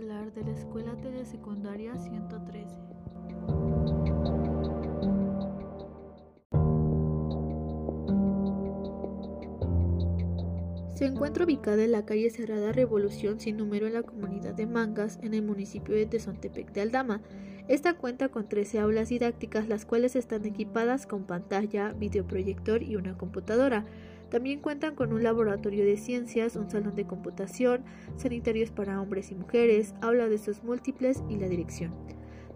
de la Escuela Telesecundaria 113. Se encuentra ubicada en la calle Cerrada Revolución sin número en la comunidad de Mangas, en el municipio de Tezontepec de Aldama. Esta cuenta con 13 aulas didácticas, las cuales están equipadas con pantalla, videoproyector y una computadora. También cuentan con un laboratorio de ciencias, un salón de computación, sanitarios para hombres y mujeres, aula de sus múltiples y la dirección.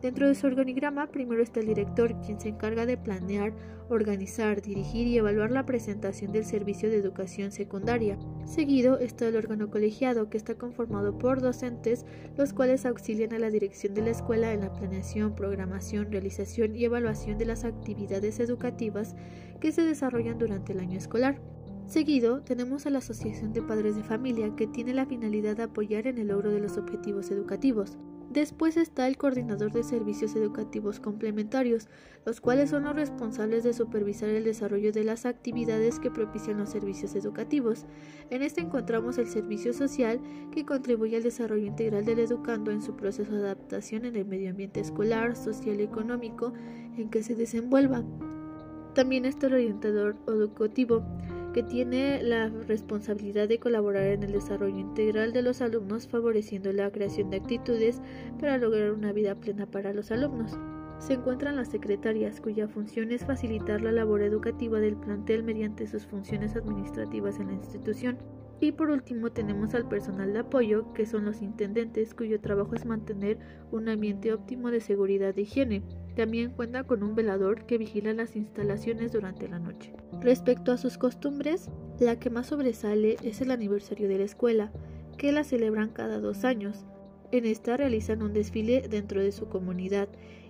Dentro de su organigrama, primero está el director, quien se encarga de planear, organizar, dirigir y evaluar la presentación del servicio de educación secundaria. Seguido está el órgano colegiado, que está conformado por docentes, los cuales auxilian a la dirección de la escuela en la planeación, programación, realización y evaluación de las actividades educativas que se desarrollan durante el año escolar. Seguido, tenemos a la Asociación de Padres de Familia, que tiene la finalidad de apoyar en el logro de los objetivos educativos. Después está el coordinador de servicios educativos complementarios, los cuales son los responsables de supervisar el desarrollo de las actividades que propician los servicios educativos. En este encontramos el servicio social, que contribuye al desarrollo integral del educando en su proceso de adaptación en el medio ambiente escolar, social y económico en que se desenvuelva. También está el orientador educativo, que tiene la responsabilidad de colaborar en el desarrollo integral de los alumnos, favoreciendo la creación de actitudes para lograr una vida plena para los alumnos. Se encuentran las secretarias, cuya función es facilitar la labor educativa del plantel mediante sus funciones administrativas en la institución. Y por último tenemos al personal de apoyo, que son los intendentes, cuyo trabajo es mantener un ambiente óptimo de seguridad e higiene. También cuenta con un velador que vigila las instalaciones durante la noche. Respecto a sus costumbres, la que más sobresale es el aniversario de la escuela, que la celebran cada dos años. En esta realizan un desfile dentro de su comunidad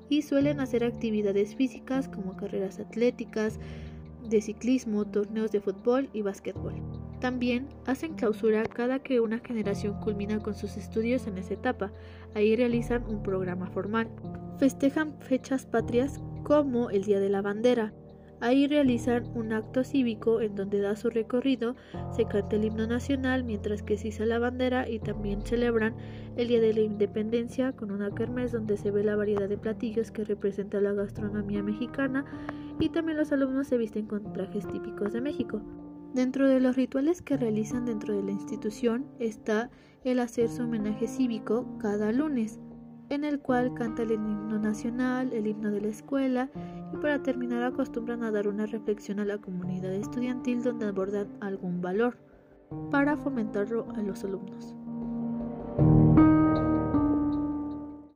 y suelen hacer actividades físicas como carreras atléticas, de ciclismo, torneos de fútbol y básquetbol. También hacen clausura cada que una generación culmina con sus estudios en esa etapa. Ahí realizan un programa formal. Festejan fechas patrias como el Día de la Bandera. Ahí realizan un acto cívico en donde da su recorrido, se canta el himno nacional mientras que se iza la bandera y también celebran el Día de la Independencia con una kermés donde se ve la variedad de platillos que representa la gastronomía mexicana y también los alumnos se visten con trajes típicos de México. Dentro de los rituales que realizan dentro de la institución está el hacer su homenaje cívico cada lunes, en el cual canta el himno nacional, el himno de la escuela y para terminar acostumbran a dar una reflexión a la comunidad estudiantil donde abordan algún valor para fomentarlo a los alumnos.